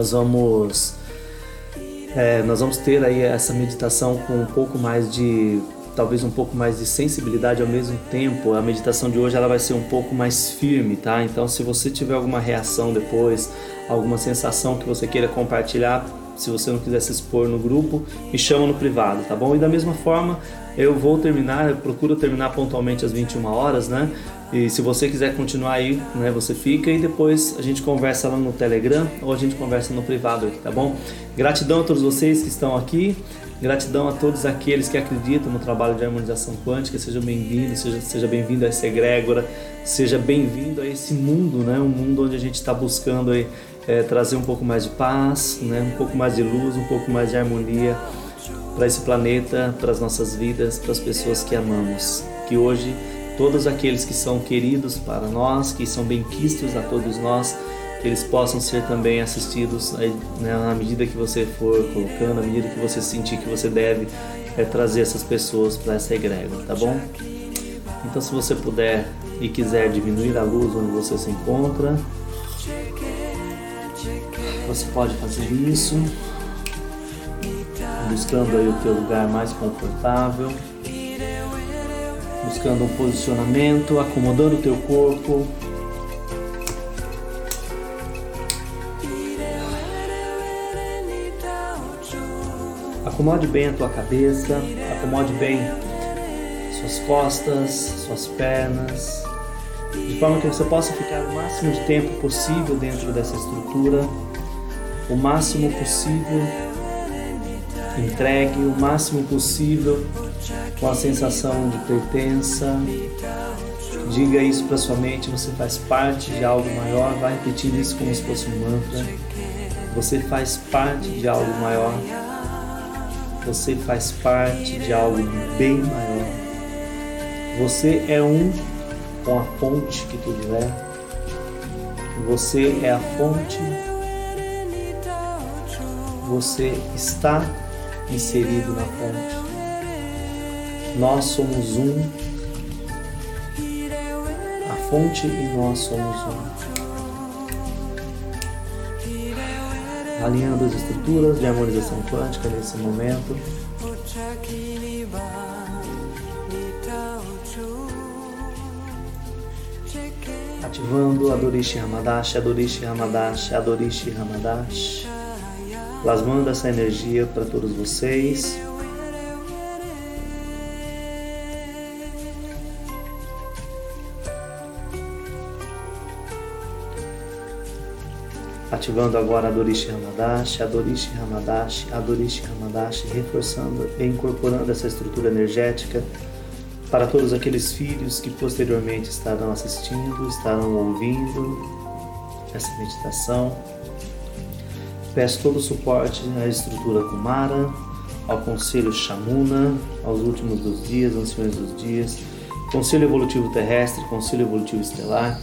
Nós vamos, é, nós vamos ter aí essa meditação com um pouco mais de, talvez um pouco mais de sensibilidade ao mesmo tempo. A meditação de hoje ela vai ser um pouco mais firme, tá? Então, se você tiver alguma reação depois, alguma sensação que você queira compartilhar, se você não quiser se expor no grupo, me chama no privado, tá bom? E da mesma forma, eu vou terminar, eu procuro terminar pontualmente às 21 horas, né? E se você quiser continuar aí, né, você fica e depois a gente conversa lá no Telegram ou a gente conversa no privado aqui, tá bom? Gratidão a todos vocês que estão aqui. Gratidão a todos aqueles que acreditam no trabalho de harmonização quântica. Sejam bem-vindos, seja, seja bem-vindo a essa egrégora, seja bem-vindo a esse mundo, né? Um mundo onde a gente está buscando aí, é, trazer um pouco mais de paz, né? um pouco mais de luz, um pouco mais de harmonia para esse planeta, para as nossas vidas, para as pessoas que amamos. Que hoje todos aqueles que são queridos para nós, que são benquistos a todos nós, que eles possam ser também assistidos né, na medida que você for colocando, na medida que você sentir que você deve é, trazer essas pessoas para essa egrégora, tá bom? Então, se você puder e quiser diminuir a luz onde você se encontra, você pode fazer isso, buscando aí o teu lugar mais confortável buscando um posicionamento, acomodando o teu corpo. Acomode bem a tua cabeça, acomode bem suas costas, suas pernas, de forma que você possa ficar o máximo de tempo possível dentro dessa estrutura, o máximo possível entregue, o máximo possível com a sensação de pertença. Diga isso para sua mente, você faz parte de algo maior, vai repetindo isso como se fosse um mantra. Você faz parte de algo maior. Você faz parte de algo bem maior. Você é um com a fonte que tudo é. Você é a fonte. Você está inserido na fonte. Nós somos um, a fonte e nós somos um. Alinhando as estruturas de harmonização quântica nesse momento. Ativando Adorishi Hamadashi, Adorishi Hamadashi, Adorishi Hamadashi. Plasmando essa energia para todos vocês. Ativando agora a Dorishi Hamadashi, a Dorishi Hamadashi, a Dorishi Hamadashi, reforçando e incorporando essa estrutura energética para todos aqueles filhos que posteriormente estarão assistindo, estarão ouvindo essa meditação. Peço todo o suporte à estrutura Kumara, ao Conselho Shamuna, aos últimos dos dias, anciões dos dias, Conselho Evolutivo Terrestre, Conselho Evolutivo Estelar,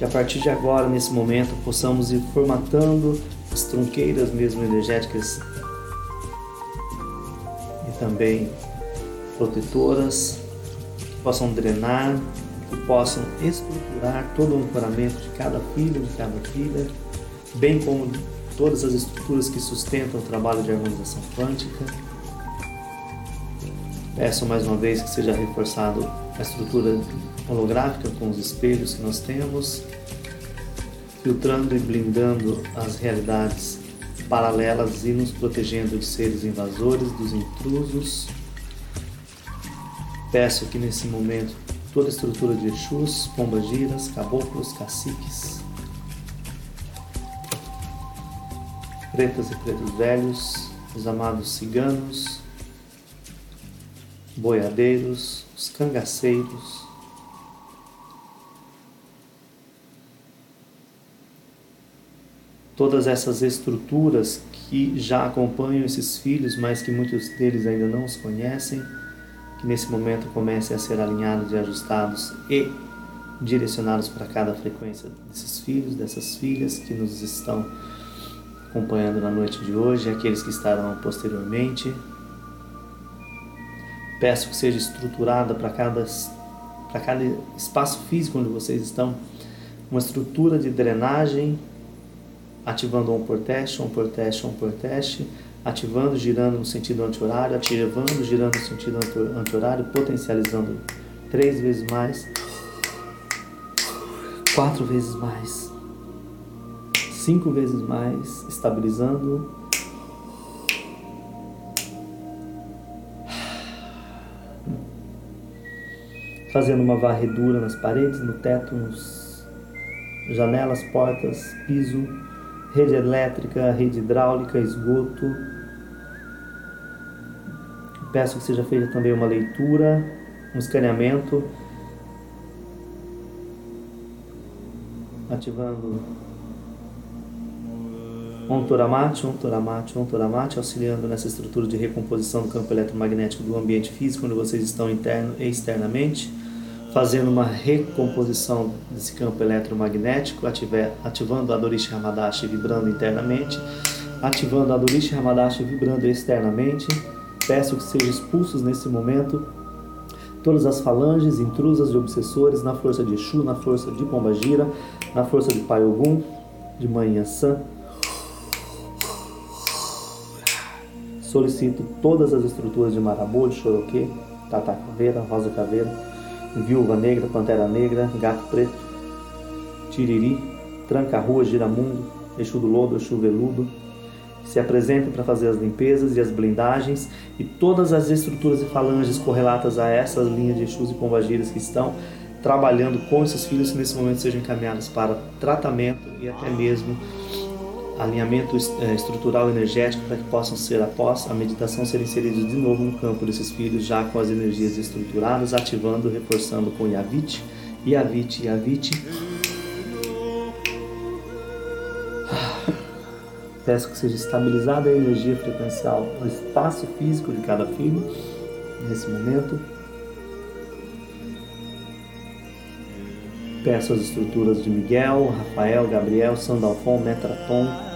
que a partir de agora, nesse momento, possamos ir formatando as tronqueiras mesmo energéticas e também protetoras que possam drenar, que possam estruturar todo o ancoramento de cada filho, de cada filha, bem como todas as estruturas que sustentam o trabalho de harmonização quântica. Peço mais uma vez que seja reforçado a estrutura holográfica com os espelhos que nós temos, filtrando e blindando as realidades paralelas e nos protegendo de seres invasores, dos intrusos. Peço que nesse momento toda a estrutura de Exus, pombagiras, caboclos, caciques, pretas e pretos velhos, os amados ciganos, boiadeiros, os cangaceiros, todas essas estruturas que já acompanham esses filhos, mas que muitos deles ainda não os conhecem, que nesse momento comecem a ser alinhados e ajustados e direcionados para cada frequência desses filhos, dessas filhas que nos estão acompanhando na noite de hoje, aqueles que estarão posteriormente. Peço que seja estruturada para cada, para cada espaço físico onde vocês estão, uma estrutura de drenagem ativando on por teste, on por teste, on por teste, ativando, girando no sentido anti-horário, ativando, girando no sentido anti-horário, potencializando três vezes mais, quatro vezes mais, cinco vezes mais, estabilizando. Fazendo uma varredura nas paredes, no teto, nos janelas, portas, piso, rede elétrica, rede hidráulica, esgoto. Peço que seja feita também uma leitura, um escaneamento, ativando. Ontoramate, Ontoramate, Ontoramate, auxiliando nessa estrutura de recomposição do campo eletromagnético do ambiente físico, onde vocês estão interno e externamente fazendo uma recomposição desse campo eletromagnético, ativando a Dorishi Hamadashi vibrando internamente, ativando a Dorishi Hamadashi vibrando externamente. Peço que sejam expulsos nesse momento todas as falanges intrusas de obsessores na força de Exu, na força de Pombagira, na força de Pai Ogum, de Mãe Yansan. Solicito todas as estruturas de Marabô, de Choroquê, Tata Caveira, Rosa Caveira, Viúva Negra, Pantera Negra, Gato Preto, Tiriri, Tranca-Rua, Giramundo, Exu do Lodo, Exu Veludo, se apresentem para fazer as limpezas e as blindagens e todas as estruturas e falanges correlatas a essas linhas de Exus e Pombagiras que estão trabalhando com esses filhos que nesse momento sejam encaminhados para tratamento e até mesmo alinhamento é, estrutural energético para que possam ser, após a meditação, ser inseridos de novo no campo desses filhos, já com as energias estruturadas, ativando, reforçando com Yavit, Yavit, Yavit. Peço que seja estabilizada a energia frequencial no espaço físico de cada filho, nesse momento. Peço as estruturas de Miguel, Rafael, Gabriel, Sandalfon, Metraton,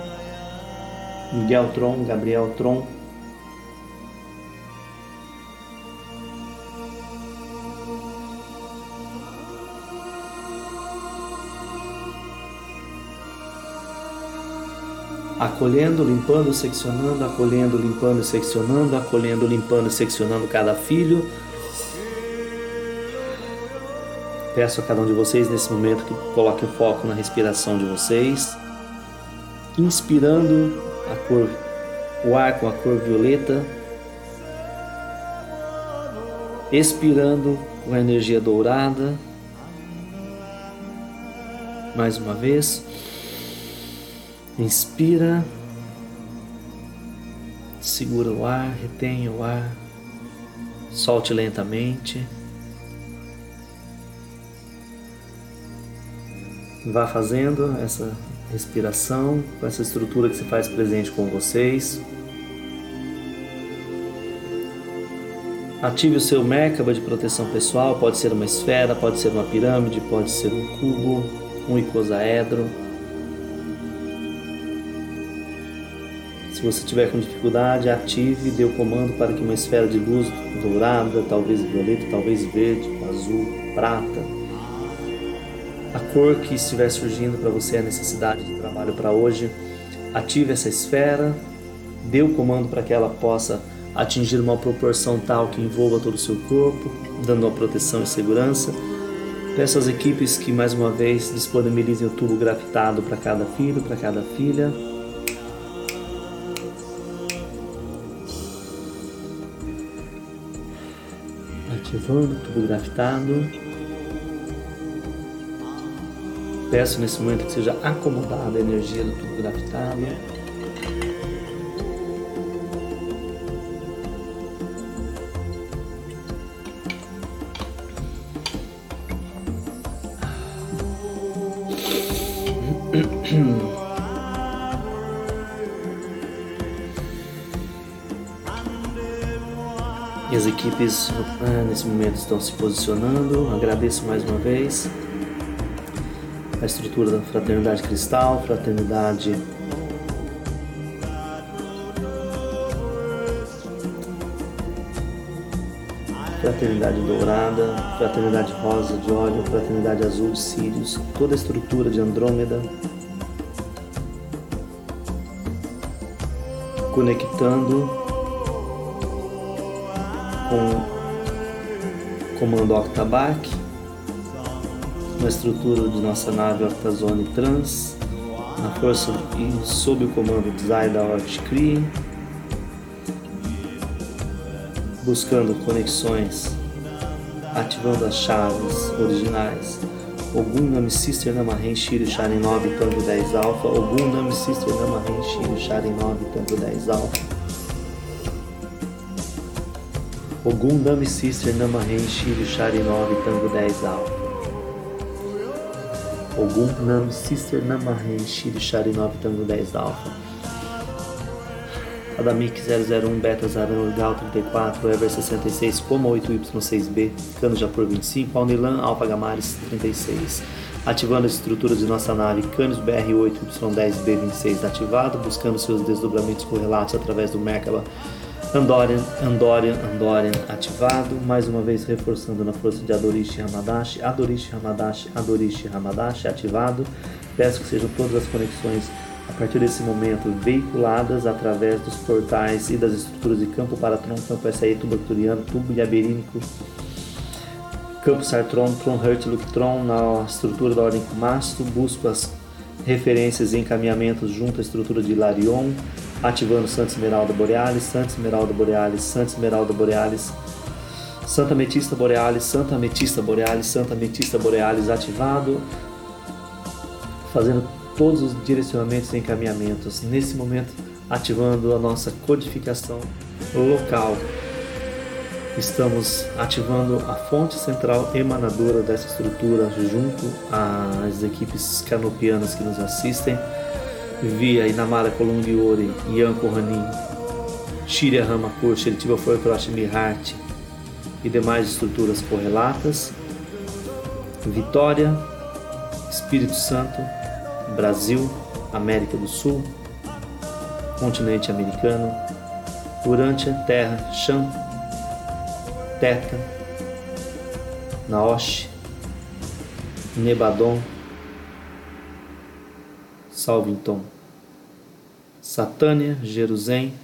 Miguel Tron, Gabriel Tron. Acolhendo, limpando, seccionando, acolhendo, limpando, seccionando, acolhendo, limpando, seccionando cada filho. Peço a cada um de vocês nesse momento que coloque o foco na respiração de vocês, inspirando a cor, o ar com a cor violeta, expirando com a energia dourada. Mais uma vez, inspira, segura o ar, retém o ar, solte lentamente. Vá fazendo essa respiração, com essa estrutura que se faz presente com vocês. Ative o seu Merkaba de proteção pessoal, pode ser uma esfera, pode ser uma pirâmide, pode ser um cubo, um icosaedro. Se você tiver com dificuldade, ative e dê o comando para que uma esfera de luz dourada, talvez violeta, talvez verde, azul, prata, cor que estiver surgindo para você, a necessidade de trabalho para hoje. Ative essa esfera, dê o comando para que ela possa atingir uma proporção tal que envolva todo o seu corpo, dando uma proteção e segurança. Peço às equipes que mais uma vez disponibilizem o tubo grafitado para cada filho, para cada filha. Ativando o tubo grafitado. Peço nesse momento que seja acomodada a energia do tubo grafitado. E as equipes nesse momento estão se posicionando. Agradeço mais uma vez a estrutura da Fraternidade Cristal, Fraternidade Fraternidade Dourada, Fraternidade Rosa de Óleo, Fraternidade Azul de Sírios, toda a estrutura de Andrômeda, conectando com o comando Octabac, na estrutura de nossa nave Octazone Trans, na força e sob o comando de Zaida Ortkri, buscando conexões, ativando as chaves originais. Ogum Nami Sister Namahen Shiro Sharin 9 Tango 10 Alpha, Ogum Nami Sister Namahen Shiro Sharin 9 Tango 10 Alpha. Ogum Nami Sister Namahen Shiro Sharin 9 Tango 10 Alpha. Ogum Nami Sister Namahen Shiro Sharin 9 Tango 10 Alpha. Adamic 001 Beta Zaran Gal 34 Ever 66 Poma 8Y6B Cano Japor 25 Alnilan Alpha Gamares 36 Ativando a estrutura de nossa nave Canos BR8Y10B26 ativado, buscando seus desdobramentos correlatos através do Merkaba Andorian, Andorian, Andorian ativado, mais uma vez reforçando na força de Adorishi Hamadashi, Adorishi Hamadashi, Adorishi Hamadashi ativado. Peço que sejam todas as conexões a partir desse momento veiculadas através dos portais e das estruturas de campo Paratron, campo SAE, tubo arcturiano, tubo iaberínico, campo Sartron, Tron Hurt, Luctron, na estrutura da ordem Masto, busco as referências e encaminhamentos junto à estrutura de Larion, ativando Santa Esmeralda Borealis, Santa Esmeralda Borealis, Santa Esmeralda Borealis, Santa Metista Borealis, Santa Metista Borealis, Santa Metista Borealis ativado, fazendo todos os direcionamentos e encaminhamentos. Nesse momento, ativando a nossa codificação local. Estamos ativando a fonte central emanadora dessa estrutura junto às equipes canopianas que nos assistem, via Inamara Kolongiori, Yanko Hanin, Shirya Ramakur, Sheritiba Fortrosh Mihart e demais estruturas correlatas, Vitória, Espírito Santo, Brasil, América do Sul, continente americano, Urântia, Terra, Chã, Teta, Naosh, Nebadon, Salvington, Satânia, Jerusalém,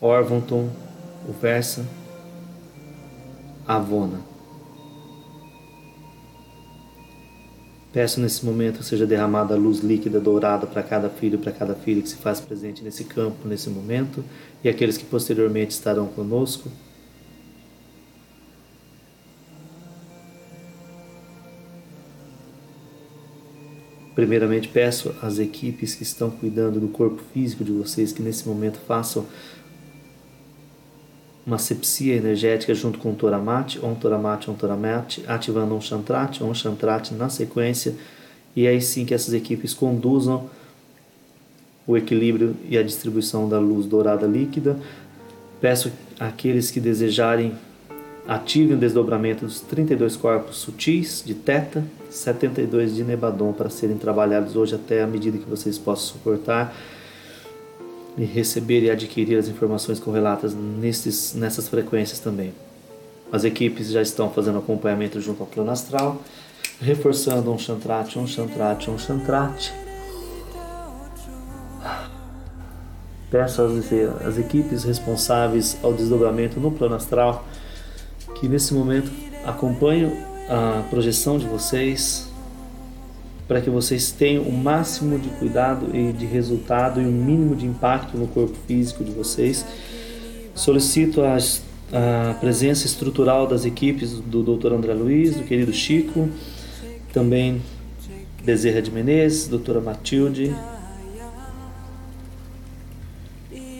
Orvonton, Uversa, Avona. Peço nesse momento seja derramada a luz líquida dourada para cada filho, para cada filha que se faz presente nesse campo, nesse momento, e aqueles que posteriormente estarão conosco. Primeiramente, peço às equipes que estão cuidando do corpo físico de vocês que nesse momento façam uma sepsia energética junto com o Toramate, Om Toramate, Om Toramate, ativando Om Shantrate, Om Shantrate na sequência, e aí sim que essas equipes conduzam o equilíbrio e a distribuição da luz dourada líquida. Peço àqueles que desejarem ativem o desdobramento dos 32 corpos sutis de Teta, 72 de Nebadon para serem trabalhados hoje até a medida que vocês possam suportar e receber e adquirir as informações correlatas nesses, nessas frequências também. As equipes já estão fazendo acompanhamento junto ao plano astral, reforçando um chantrate, um chantrate, um chantrate. Peço às, às equipes responsáveis ao desdobramento no plano astral que nesse momento acompanhem a projeção de vocês, para que vocês tenham o máximo de cuidado e de resultado e o mínimo de impacto no corpo físico de vocês. Solicito a, a presença estrutural das equipes do Dr. André Luiz, do querido Chico, também Bezerra de Menezes, doutora Matilde.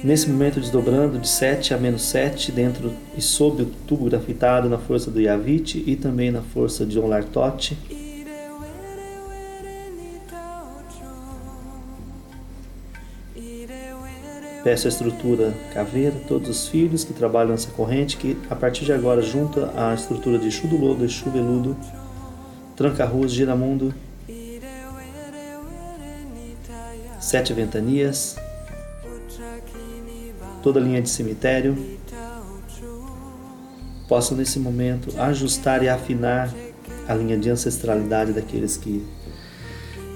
Nesse momento desdobrando de 7 a menos 7 dentro e sob o tubo grafitado na força do Yavit e também na força de Onlartote. Peço a estrutura caveira, todos os filhos que trabalham nessa corrente, que a partir de agora junta a estrutura de chudulodo e chuveludo, tranca-ruas, giramundo, sete ventanias, toda a linha de cemitério, possam nesse momento ajustar e afinar a linha de ancestralidade daqueles que,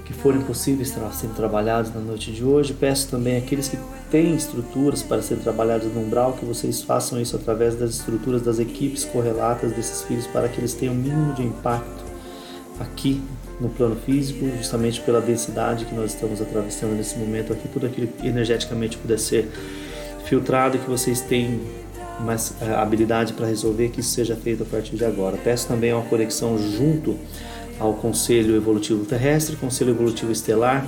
que forem possíveis serem trabalhados na noite de hoje. Peço também àqueles que têm estruturas para serem trabalhados no umbral que vocês façam isso através das estruturas das equipes correlatas desses filhos para que eles tenham o mínimo de impacto aqui no plano físico, justamente pela densidade que nós estamos atravessando nesse momento aqui, tudo aquilo que energeticamente puder ser filtrado que vocês têm mais eh, habilidade para resolver que isso seja feito a partir de agora. Peço também uma conexão junto ao Conselho Evolutivo Terrestre, Conselho Evolutivo Estelar,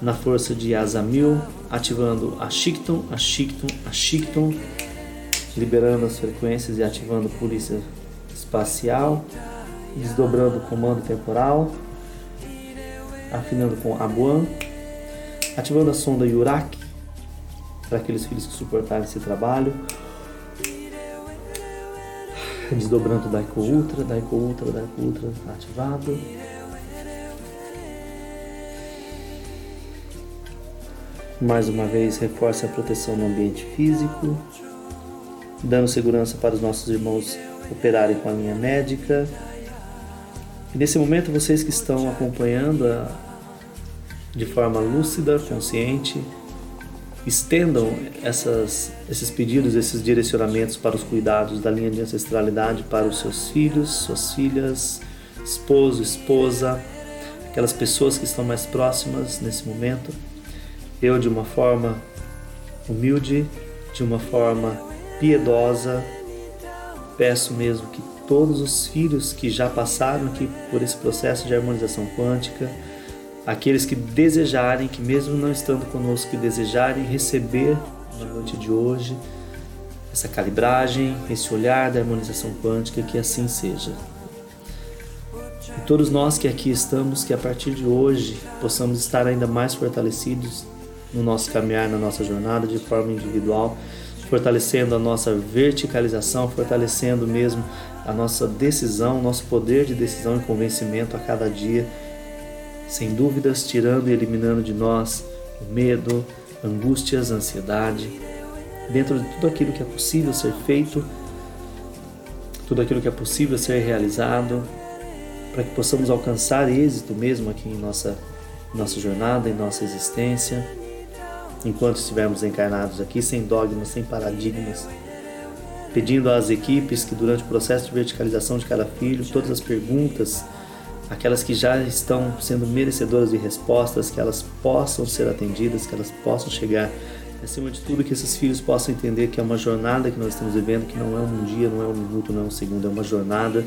na força de Azamil, ativando a Shikton, a Shikton, a Shikton, liberando as frequências e ativando Polícia Espacial, desdobrando o comando temporal, afinando com Abuan, ativando a sonda Yurak para aqueles filhos que suportarem esse trabalho, desdobrando Daiko Ultra, Daiko Ultra, Daiko Ultra ativado. Mais uma vez, reforce a proteção no ambiente físico, dando segurança para os nossos irmãos operarem com a linha médica. E nesse momento, vocês que estão acompanhando a, de forma lúcida, consciente, estendam essas, esses pedidos, esses direcionamentos para os cuidados da linha de ancestralidade para os seus filhos, suas filhas, esposo, esposa, aquelas pessoas que estão mais próximas nesse momento. Eu, de uma forma humilde, de uma forma piedosa, peço mesmo que todos os filhos que já passaram aqui por esse processo de harmonização quântica, aqueles que desejarem, que mesmo não estando conosco, que desejarem receber na noite de hoje essa calibragem, esse olhar da harmonização quântica, que assim seja. E todos nós que aqui estamos, que a partir de hoje possamos estar ainda mais fortalecidos no nosso caminhar, na nossa jornada de forma individual, fortalecendo a nossa verticalização, fortalecendo mesmo a nossa decisão, nosso poder de decisão e convencimento a cada dia sem dúvidas tirando e eliminando de nós o medo, angústias, ansiedade, dentro de tudo aquilo que é possível ser feito, tudo aquilo que é possível ser realizado, para que possamos alcançar êxito mesmo aqui em nossa, nossa jornada, em nossa existência, enquanto estivermos encarnados aqui, sem dogmas, sem paradigmas, pedindo às equipes que durante o processo de verticalização de cada filho, todas as perguntas aquelas que já estão sendo merecedoras de respostas, que elas possam ser atendidas, que elas possam chegar. Acima de tudo, que esses filhos possam entender que é uma jornada que nós estamos vivendo, que não é um dia, não é um minuto, não é um segundo, é uma jornada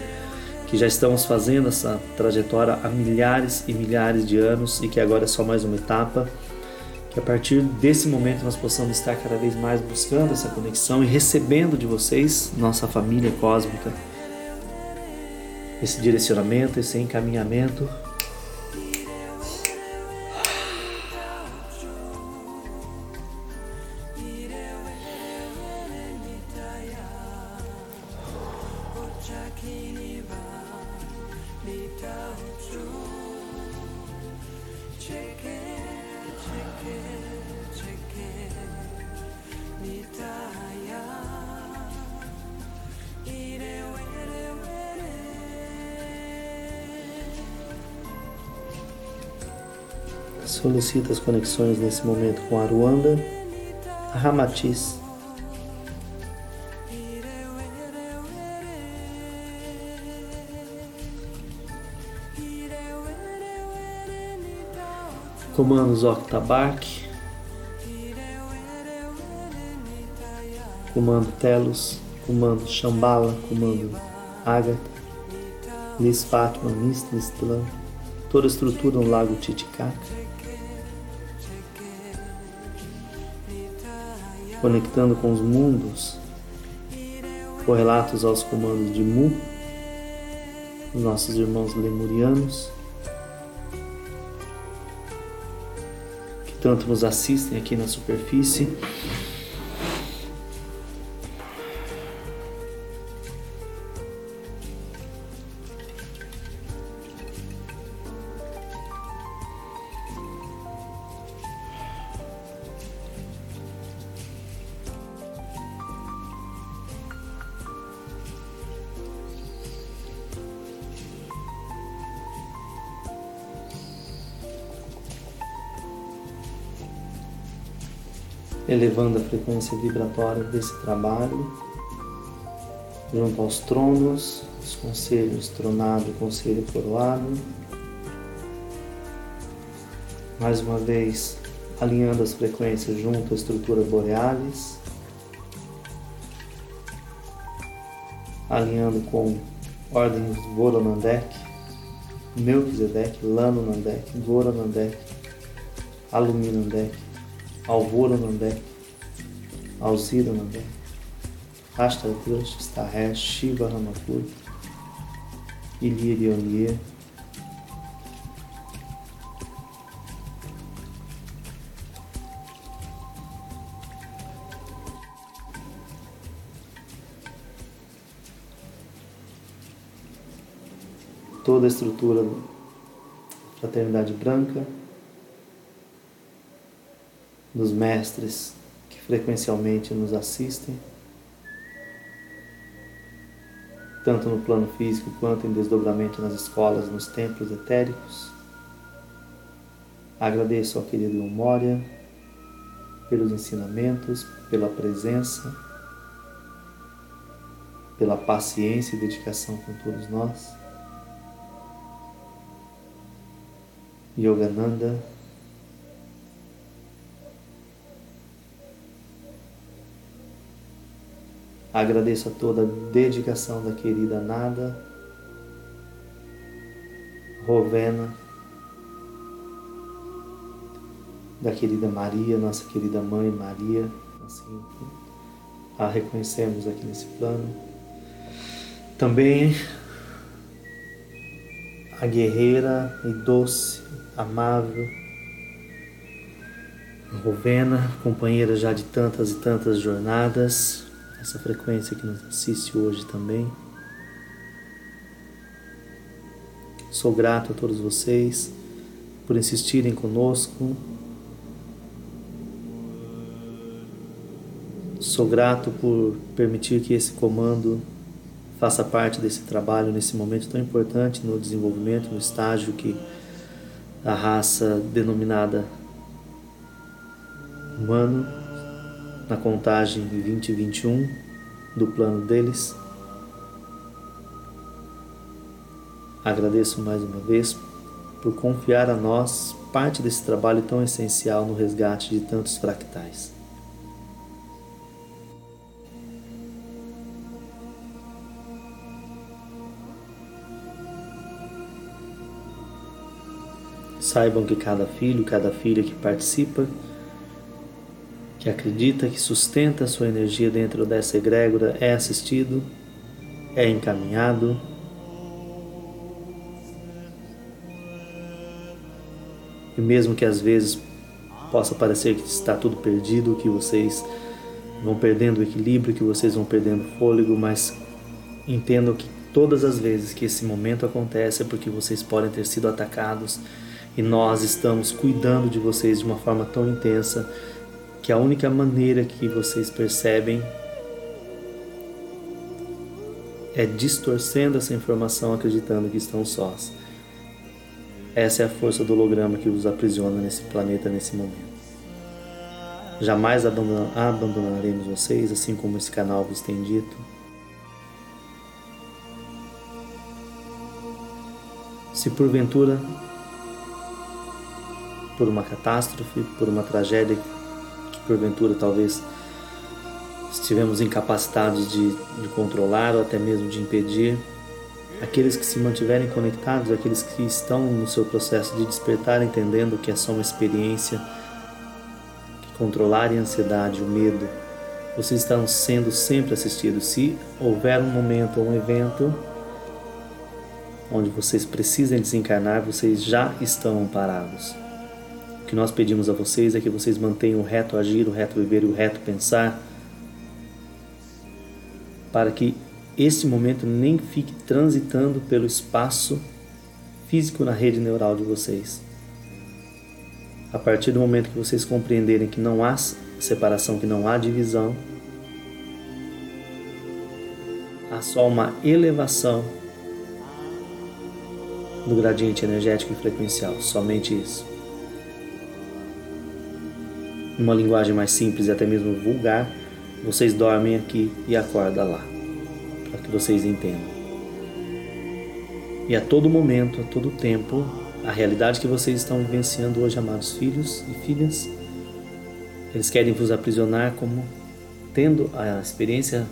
que já estamos fazendo essa trajetória há milhares e milhares de anos e que agora é só mais uma etapa. Que a partir desse momento nós possamos estar cada vez mais buscando essa conexão e recebendo de vocês, nossa família cósmica, esse direcionamento, esse encaminhamento. Solicita as conexões nesse momento com a Ruanda, a Ramatiz, comandos Octabark, comando Telos, comando Shambhala, comando Agatha, Lis Fátima, Mistlan, toda a estrutura no lago Titicaca. Conectando com os mundos correlatos aos comandos de Mu, os nossos irmãos lemurianos, que tanto nos assistem aqui na superfície. Elevando a frequência vibratória desse trabalho, junto aos tronos, os conselhos tronado e conselho coroado. Mais uma vez, alinhando as frequências junto à estrutura borealis, alinhando com ordens Voronandek, Melchizedek, Lanonandek, Goronandek, Aluminandek, Alvoronandek, Alzironandek, Ashtadrash, Stahesh, Shiva Ramakur, Ilirionier, toda a estrutura da fraternidade branca, dos mestres que frequencialmente nos assistem, tanto no plano físico quanto em desdobramento nas escolas, nos templos etéricos. Agradeço ao querido Moria pelos ensinamentos, pela presença, pela paciência e dedicação com todos nós. Yogananda, Agradeço a toda a dedicação da querida Nada, Rovena, da querida Maria, nossa querida mãe Maria, assim a reconhecemos aqui nesse plano. Também a guerreira e doce, amável, Rovena, companheira já de tantas e tantas jornadas, essa frequência que nos assiste hoje também. Sou grato a todos vocês por insistirem conosco. Sou grato por permitir que esse comando faça parte desse trabalho nesse momento tão importante no desenvolvimento, no estágio que a raça denominada humano na contagem 2021 do plano deles. Agradeço mais uma vez por confiar a nós parte desse trabalho tão essencial no resgate de tantos fractais. Saibam que cada filho, cada filha que participa que acredita que sustenta sua energia dentro dessa egrégora é assistido, é encaminhado. E mesmo que às vezes possa parecer que está tudo perdido, que vocês vão perdendo o equilíbrio, que vocês vão perdendo fôlego, mas entendam que todas as vezes que esse momento acontece é porque vocês podem ter sido atacados e nós estamos cuidando de vocês de uma forma tão intensa que a única maneira que vocês percebem é distorcendo essa informação acreditando que estão sós. Essa é a força do holograma que os aprisiona nesse planeta nesse momento. Jamais abandonaremos vocês, assim como esse canal vos tem dito. Se porventura, por uma catástrofe, por uma tragédia porventura talvez estivemos incapacitados de, de controlar ou até mesmo de impedir. Aqueles que se mantiverem conectados, aqueles que estão no seu processo de despertar, entendendo que é só uma experiência, que controlarem a ansiedade, o medo, vocês estão sendo sempre assistidos. Se houver um momento ou um evento onde vocês precisem desencarnar, vocês já estão amparados que nós pedimos a vocês é que vocês mantenham o reto agir, o reto viver e o reto pensar, para que esse momento nem fique transitando pelo espaço físico na rede neural de vocês. A partir do momento que vocês compreenderem que não há separação, que não há divisão, há só uma elevação do gradiente energético e frequencial, somente isso. Numa linguagem mais simples e até mesmo vulgar, vocês dormem aqui e acordam lá, para que vocês entendam. E a todo momento, a todo tempo, a realidade que vocês estão vivenciando hoje, amados filhos e filhas, eles querem vos aprisionar como tendo a experiência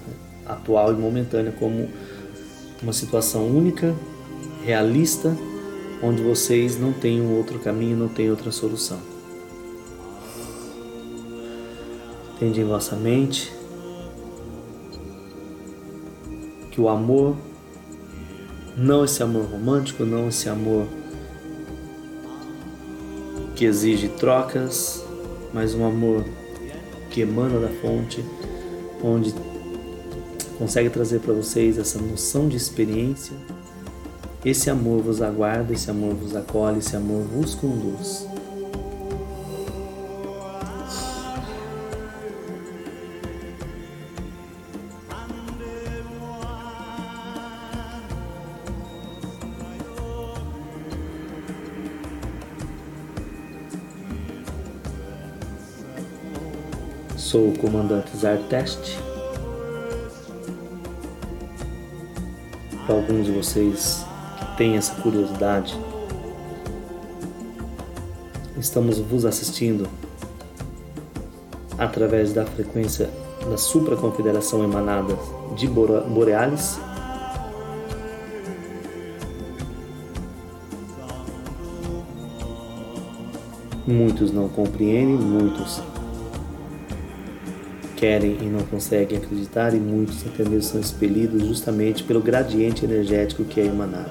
atual e momentânea como uma situação única, realista, onde vocês não têm um outro caminho, não têm outra solução. Tende em vossa mente que o amor, não esse amor romântico, não esse amor que exige trocas, mas um amor que emana da fonte, onde consegue trazer para vocês essa noção de experiência. Esse amor vos aguarda, esse amor vos acolhe, esse amor vos conduz. Sou o comandante Zartest. Para alguns de vocês que têm essa curiosidade, estamos vos assistindo através da frequência da supraconfederação emanada de Borealis. Muitos não compreendem, muitos querem e não conseguem acreditar, e muitos até mesmo são expelidos justamente pelo gradiente energético que é emanado.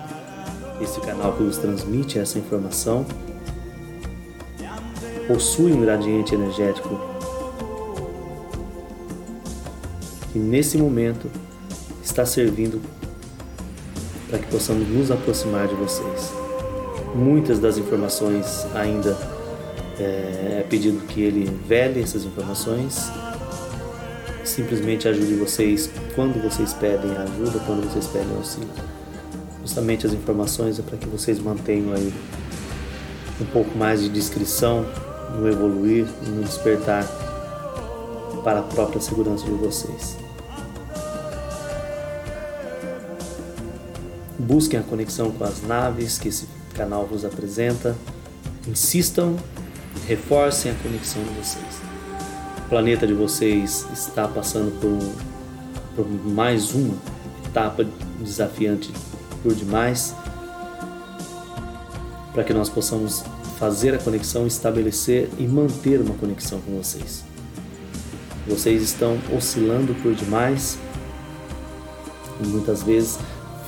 Esse canal que nos transmite essa informação possui um gradiente energético que nesse momento está servindo para que possamos nos aproximar de vocês. Muitas das informações ainda é, é pedido que ele vele essas informações simplesmente ajude vocês quando vocês pedem ajuda, quando vocês pedem auxílio. Justamente as informações é para que vocês mantenham aí um pouco mais de discrição no evoluir e no despertar para a própria segurança de vocês. Busquem a conexão com as naves que esse canal vos apresenta. Insistam, reforcem a conexão de vocês planeta de vocês está passando por, por mais uma etapa desafiante por demais, para que nós possamos fazer a conexão, estabelecer e manter uma conexão com vocês. Vocês estão oscilando por demais e muitas vezes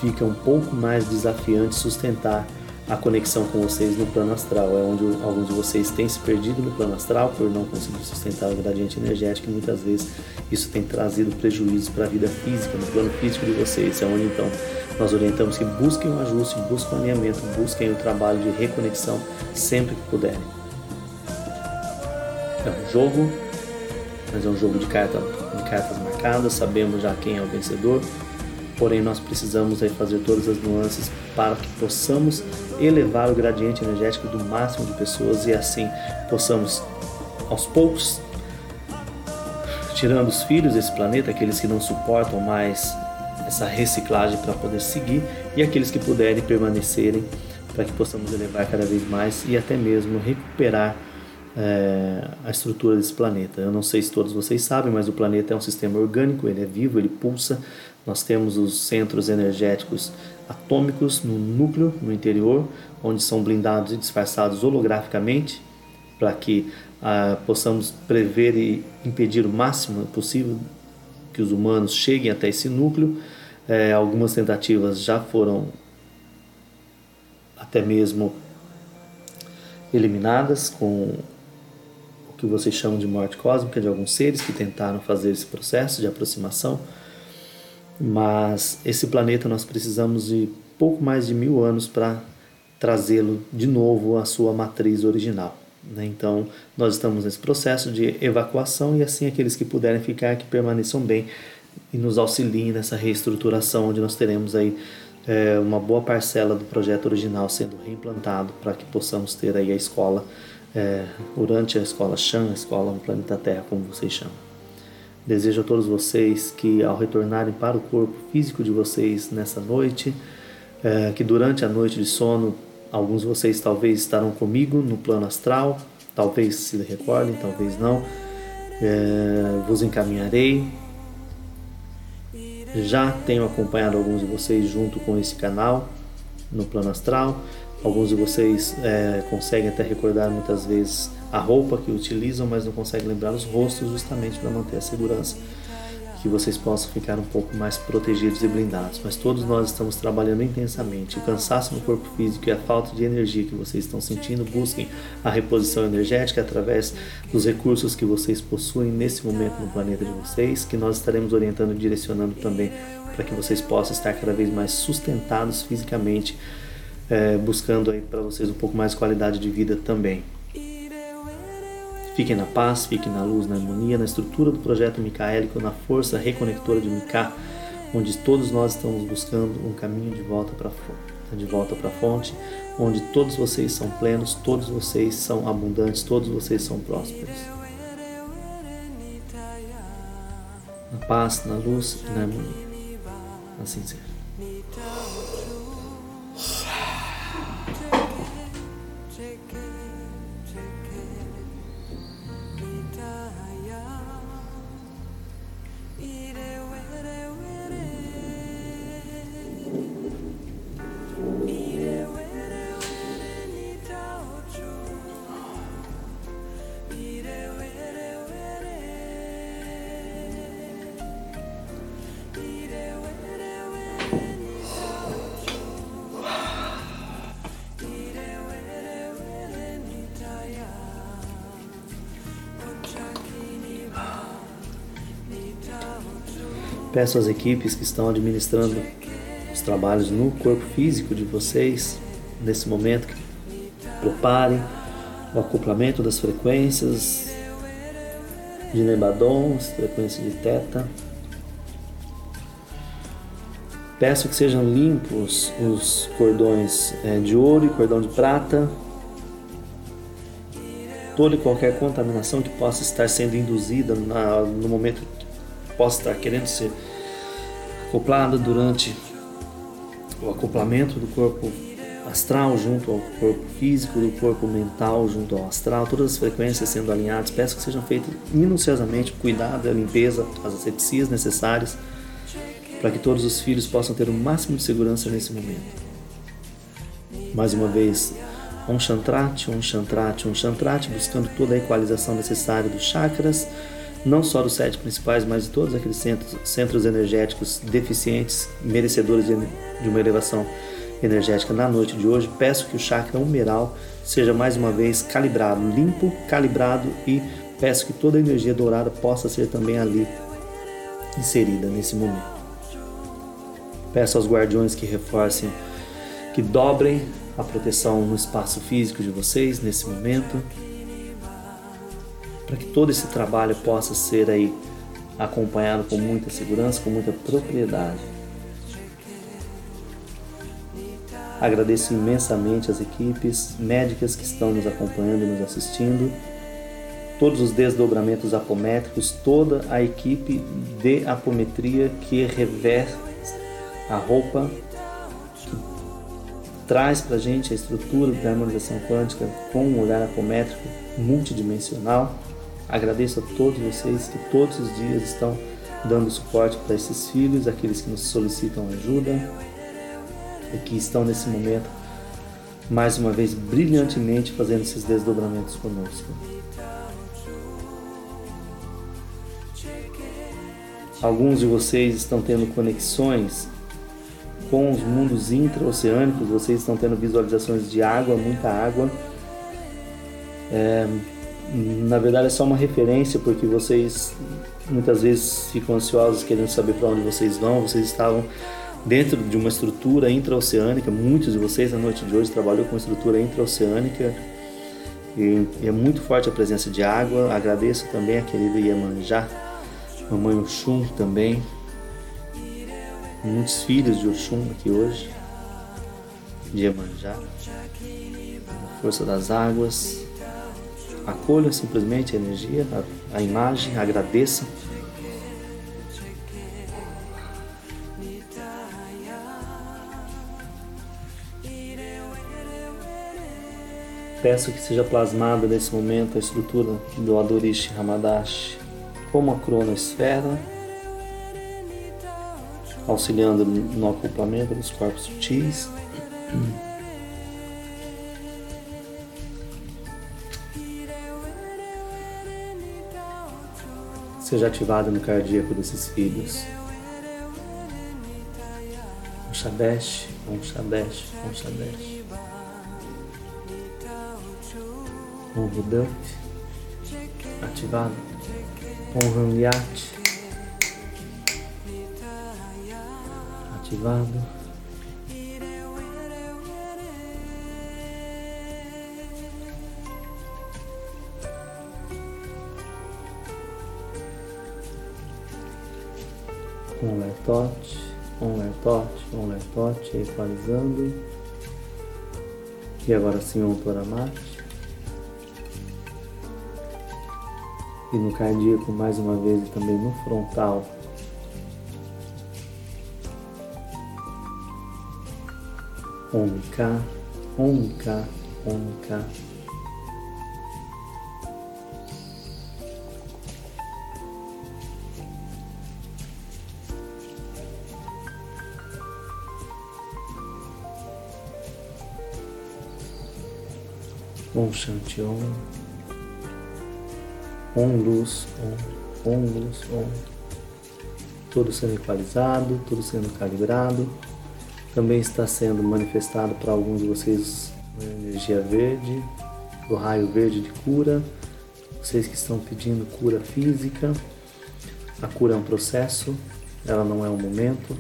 fica um pouco mais desafiante sustentar a conexão com vocês no plano astral. É onde alguns de vocês têm se perdido no plano astral por não conseguir sustentar o gradiente energético e muitas vezes isso tem trazido prejuízos para a vida física, no plano físico de vocês. É onde então nós orientamos que busquem um ajuste, busquem um alinhamento, busquem o trabalho de reconexão sempre que puderem. É um jogo, mas é um jogo de, carta, de cartas marcadas, sabemos já quem é o vencedor porém nós precisamos aí fazer todas as nuances para que possamos elevar o gradiente energético do máximo de pessoas e assim possamos aos poucos tirando os filhos desse planeta, aqueles que não suportam mais essa reciclagem para poder seguir e aqueles que puderem permanecerem para que possamos elevar cada vez mais e até mesmo recuperar é, a estrutura desse planeta. Eu não sei se todos vocês sabem, mas o planeta é um sistema orgânico, ele é vivo, ele pulsa, nós temos os centros energéticos atômicos no núcleo, no interior, onde são blindados e disfarçados holograficamente, para que ah, possamos prever e impedir o máximo possível que os humanos cheguem até esse núcleo. É, algumas tentativas já foram até mesmo eliminadas com que vocês chamam de morte cósmica de alguns seres que tentaram fazer esse processo de aproximação mas esse planeta nós precisamos de pouco mais de mil anos para trazê-lo de novo à sua matriz original. Né? Então, nós estamos nesse processo de evacuação e assim aqueles que puderem ficar que permaneçam bem e nos auxiliem nessa reestruturação, onde nós teremos aí é, uma boa parcela do projeto original sendo reimplantado para que possamos ter aí a escola é, durante a escola Chan, a escola planeta Terra, como vocês chamam. Desejo a todos vocês que, ao retornarem para o corpo físico de vocês nessa noite, é, que durante a noite de sono, alguns de vocês talvez estarão comigo no plano astral, talvez se recordem, talvez não, é, vos encaminharei. Já tenho acompanhado alguns de vocês junto com esse canal no plano astral. Alguns de vocês é, conseguem até recordar muitas vezes a roupa que utilizam, mas não conseguem lembrar os rostos justamente para manter a segurança que vocês possam ficar um pouco mais protegidos e blindados. Mas todos nós estamos trabalhando intensamente. O cansaço no corpo físico e a falta de energia que vocês estão sentindo, busquem a reposição energética através dos recursos que vocês possuem nesse momento no planeta de vocês, que nós estaremos orientando e direcionando também para que vocês possam estar cada vez mais sustentados fisicamente, é, buscando aí para vocês um pouco mais de qualidade de vida também. Fiquem na paz, fiquem na luz, na harmonia, na estrutura do projeto micaélico, na força reconectora de Mika, onde todos nós estamos buscando um caminho de volta para de volta para a fonte, onde todos vocês são plenos, todos vocês são abundantes, todos vocês são prósperos. Na paz, na luz e na harmonia. Assim seja. Peço às equipes que estão administrando os trabalhos no corpo físico de vocês, nesse momento, que preparem o acoplamento das frequências de Nebadon, frequência de Teta. Peço que sejam limpos os cordões é, de ouro e cordão de prata, toda e qualquer contaminação que possa estar sendo induzida no momento possa estar querendo ser acoplada durante o acoplamento do corpo astral junto ao corpo físico, do corpo mental junto ao astral, todas as frequências sendo alinhadas. Peço que sejam feitas minuciosamente, cuidado, a limpeza, as asepsias necessárias para que todos os filhos possam ter o máximo de segurança nesse momento. Mais uma vez, um chantrate, um chantrate, um chantrate, buscando toda a equalização necessária dos chakras, não só dos sete principais, mas de todos aqueles centros, centros energéticos deficientes, merecedores de, uma elevação energética na noite de hoje. Peço que o chakra humeral seja mais uma vez calibrado, limpo, calibrado e peço que toda a energia dourada possa ser também ali inserida nesse momento. Peço aos guardiões que reforcem, que dobrem a proteção no espaço físico de vocês nesse momento para que todo esse trabalho possa ser aí acompanhado com muita segurança, com muita propriedade. Agradeço imensamente as equipes médicas que estão nos acompanhando e nos assistindo, todos os desdobramentos apométricos, toda a equipe de apometria que reveste a roupa, que traz para a gente a estrutura da harmonização quântica com um olhar apométrico multidimensional. Agradeço a todos vocês que todos os dias estão dando suporte para esses filhos, aqueles que nos solicitam ajuda e que estão nesse momento, mais uma vez, brilhantemente fazendo esses desdobramentos conosco. Alguns de vocês estão tendo conexões com os mundos intraoceânicos, vocês estão tendo visualizações de água, muita água. É, na verdade é só uma referência porque vocês muitas vezes ficam ansiosos querendo saber para onde vocês vão. Vocês estavam dentro de uma estrutura intraoceânica. Muitos de vocês na noite de hoje trabalhou com estrutura intraoceânica e, e é muito forte a presença de água. Agradeço também a querida Iemanjá, mamãe Oxum também. Muitos filhos de Oxum aqui hoje, de Iemanjá, força das águas Acolha simplesmente a energia, a, a imagem, agradeça. Peço que seja plasmada nesse momento a estrutura do Adorishi Hamadashi como a cronosfera, auxiliando no acoplamento dos corpos sutis. Seja ativado no cardíaco desses filhos. Um Shadesh, um Shadesh, um Shadesh. Um Hidut ativado. Um Ramyat ativado. Um lertote, um lertote, um lertote, equalizando. E agora sim um toramate. E no cardíaco mais uma vez e também no frontal. Omka, Omka, Omka. Om Shanti Om. Om Luz, Om, Om Luz, Om. Tudo sendo equalizado, tudo sendo calibrado. Também está sendo manifestado para alguns de vocês a energia verde, o raio verde de cura. Vocês que estão pedindo cura física. A cura é um processo, ela não é um momento,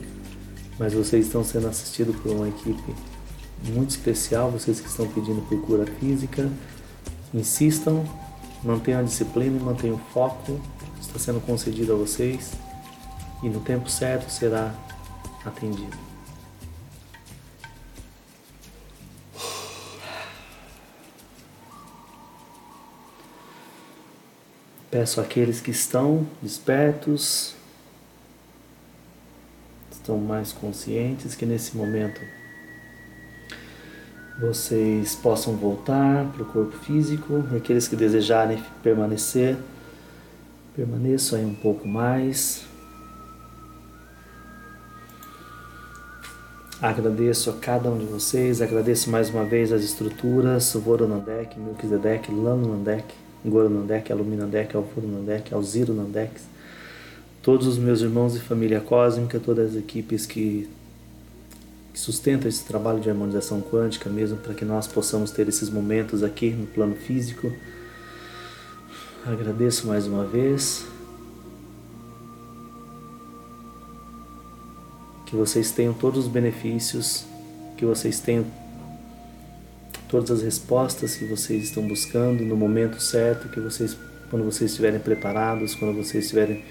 mas vocês estão sendo assistidos por uma equipe muito especial, vocês que estão pedindo por cura física, insistam, mantenham a disciplina e mantenham o foco, está sendo concedido a vocês. E no tempo certo será atendido. Peço àqueles que estão despertos, estão mais conscientes, que nesse momento vocês possam voltar para o corpo físico e aqueles que desejarem permanecer, permaneçam aí um pouco mais. Agradeço a cada um de vocês, agradeço mais uma vez as estruturas, Voronandek, Melchizedek, Lanonandek, Goronandek, Aluminandek, Alfurunandek, Alzirunandek, todos os meus irmãos e família cósmica, todas as equipes que sustenta esse trabalho de harmonização quântica mesmo para que nós possamos ter esses momentos aqui no plano físico. Agradeço mais uma vez. Que vocês tenham todos os benefícios, que vocês tenham todas as respostas que vocês estão buscando no momento certo, que vocês quando vocês estiverem preparados, quando vocês estiverem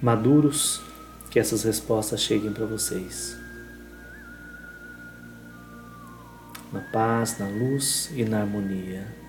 maduros, que essas respostas cheguem para vocês. Na paz, na luz e na harmonia.